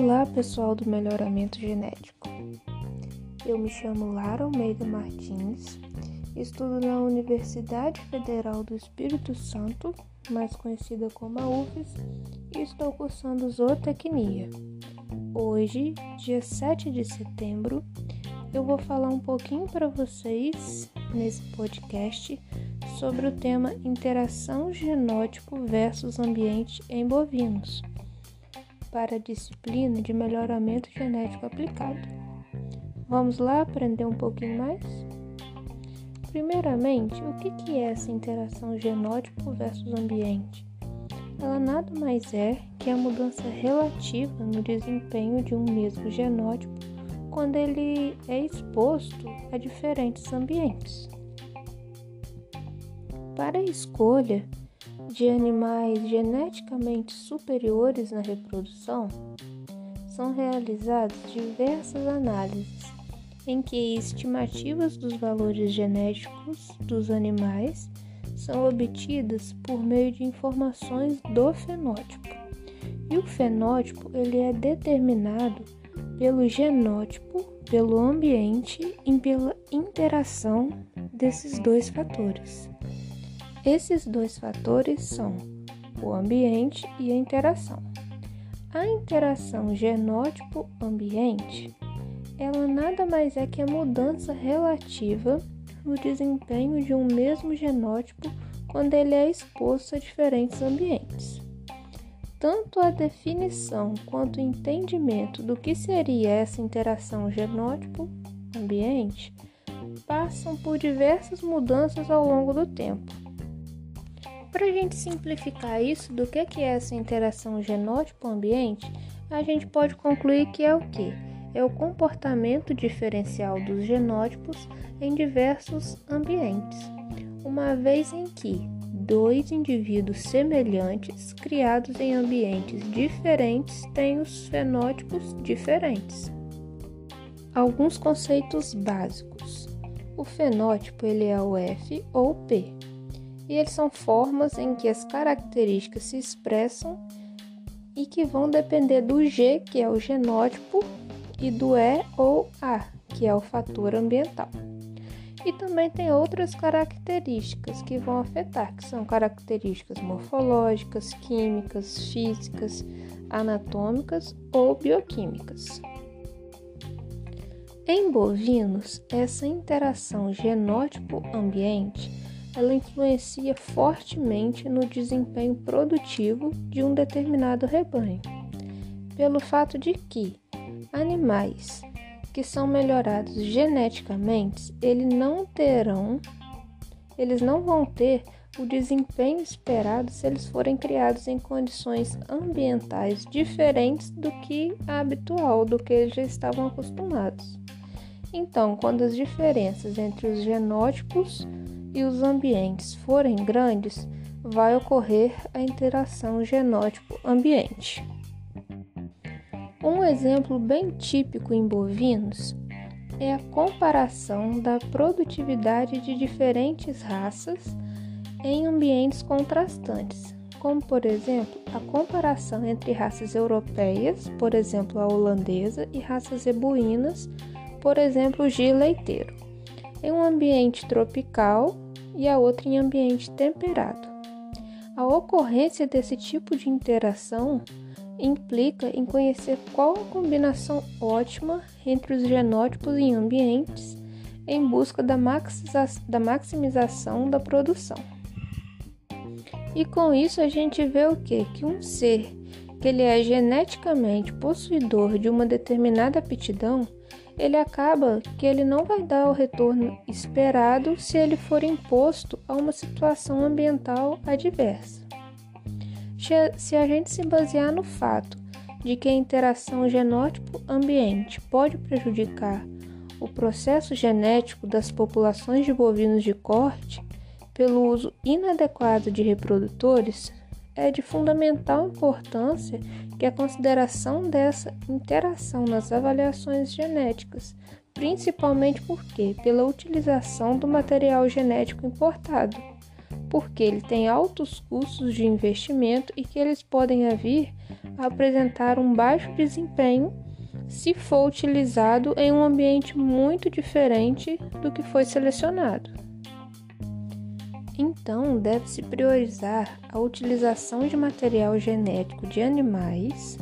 Olá, pessoal do Melhoramento Genético. Eu me chamo Lara Almeida Martins, estudo na Universidade Federal do Espírito Santo, mais conhecida como a UFES, e estou cursando zootecnia. Hoje, dia 7 de setembro, eu vou falar um pouquinho para vocês nesse podcast sobre o tema interação genótipo versus ambiente em bovinos para a disciplina de melhoramento genético aplicado. Vamos lá aprender um pouquinho mais? Primeiramente, o que é essa interação genótipo versus ambiente? Ela nada mais é que a mudança relativa no desempenho de um mesmo genótipo quando ele é exposto a diferentes ambientes. Para a escolha de animais geneticamente superiores na reprodução, são realizadas diversas análises em que estimativas dos valores genéticos dos animais são obtidas por meio de informações do fenótipo. E o fenótipo ele é determinado pelo genótipo, pelo ambiente e pela interação desses dois fatores. Esses dois fatores são o ambiente e a interação. A interação genótipo-ambiente, ela nada mais é que a mudança relativa no desempenho de um mesmo genótipo quando ele é exposto a diferentes ambientes. Tanto a definição quanto o entendimento do que seria essa interação genótipo-ambiente passam por diversas mudanças ao longo do tempo para a gente simplificar isso do que é essa interação genótipo-ambiente, a gente pode concluir que é o que? É o comportamento diferencial dos genótipos em diversos ambientes, uma vez em que dois indivíduos semelhantes criados em ambientes diferentes têm os fenótipos diferentes. Alguns conceitos básicos. O fenótipo ele é o F ou P e eles são formas em que as características se expressam e que vão depender do G, que é o genótipo, e do E ou A, que é o fator ambiental. E também tem outras características que vão afetar, que são características morfológicas, químicas, físicas, anatômicas ou bioquímicas. Em bovinos, essa interação genótipo-ambiente ela influencia fortemente no desempenho produtivo de um determinado rebanho, pelo fato de que animais que são melhorados geneticamente, eles não terão, eles não vão ter o desempenho esperado se eles forem criados em condições ambientais diferentes do que a habitual, do que eles já estavam acostumados. Então, quando as diferenças entre os genótipos e os ambientes forem grandes, vai ocorrer a interação genótipo-ambiente. Um exemplo bem típico em bovinos é a comparação da produtividade de diferentes raças em ambientes contrastantes, como por exemplo a comparação entre raças europeias, por exemplo a holandesa, e raças ebuínas, por exemplo o gir leiteiro em um ambiente tropical e a outra em ambiente temperado. A ocorrência desse tipo de interação implica em conhecer qual a combinação ótima entre os genótipos em ambientes em busca da, maximização da produção. E com isso a gente vê o que? Que um ser que ele é geneticamente possuidor de uma determinada aptidão, ele acaba que ele não vai dar o retorno esperado se ele for imposto a uma situação ambiental adversa. Se a gente se basear no fato de que a interação genótipo-ambiente pode prejudicar o processo genético das populações de bovinos de corte pelo uso inadequado de reprodutores, é de fundamental importância que a consideração dessa interação nas avaliações genéticas, principalmente porque pela utilização do material genético importado, porque ele tem altos custos de investimento e que eles podem vir a apresentar um baixo desempenho se for utilizado em um ambiente muito diferente do que foi selecionado. Então, deve-se priorizar a utilização de material genético de animais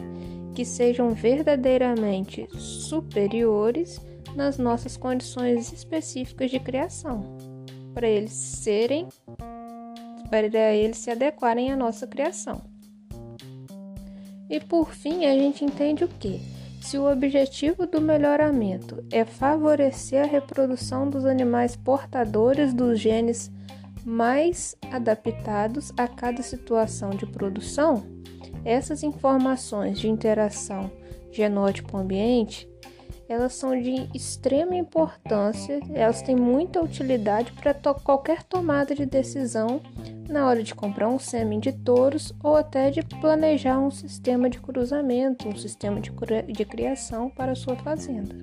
que sejam verdadeiramente superiores nas nossas condições específicas de criação, para eles serem para eles se adequarem à nossa criação. E por fim, a gente entende o que? Se o objetivo do melhoramento é favorecer a reprodução dos animais portadores dos genes mais adaptados a cada situação de produção, essas informações de interação genótipo-ambiente elas são de extrema importância, elas têm muita utilidade para to qualquer tomada de decisão na hora de comprar um sêmen de touros ou até de planejar um sistema de cruzamento, um sistema de, de criação para a sua fazenda.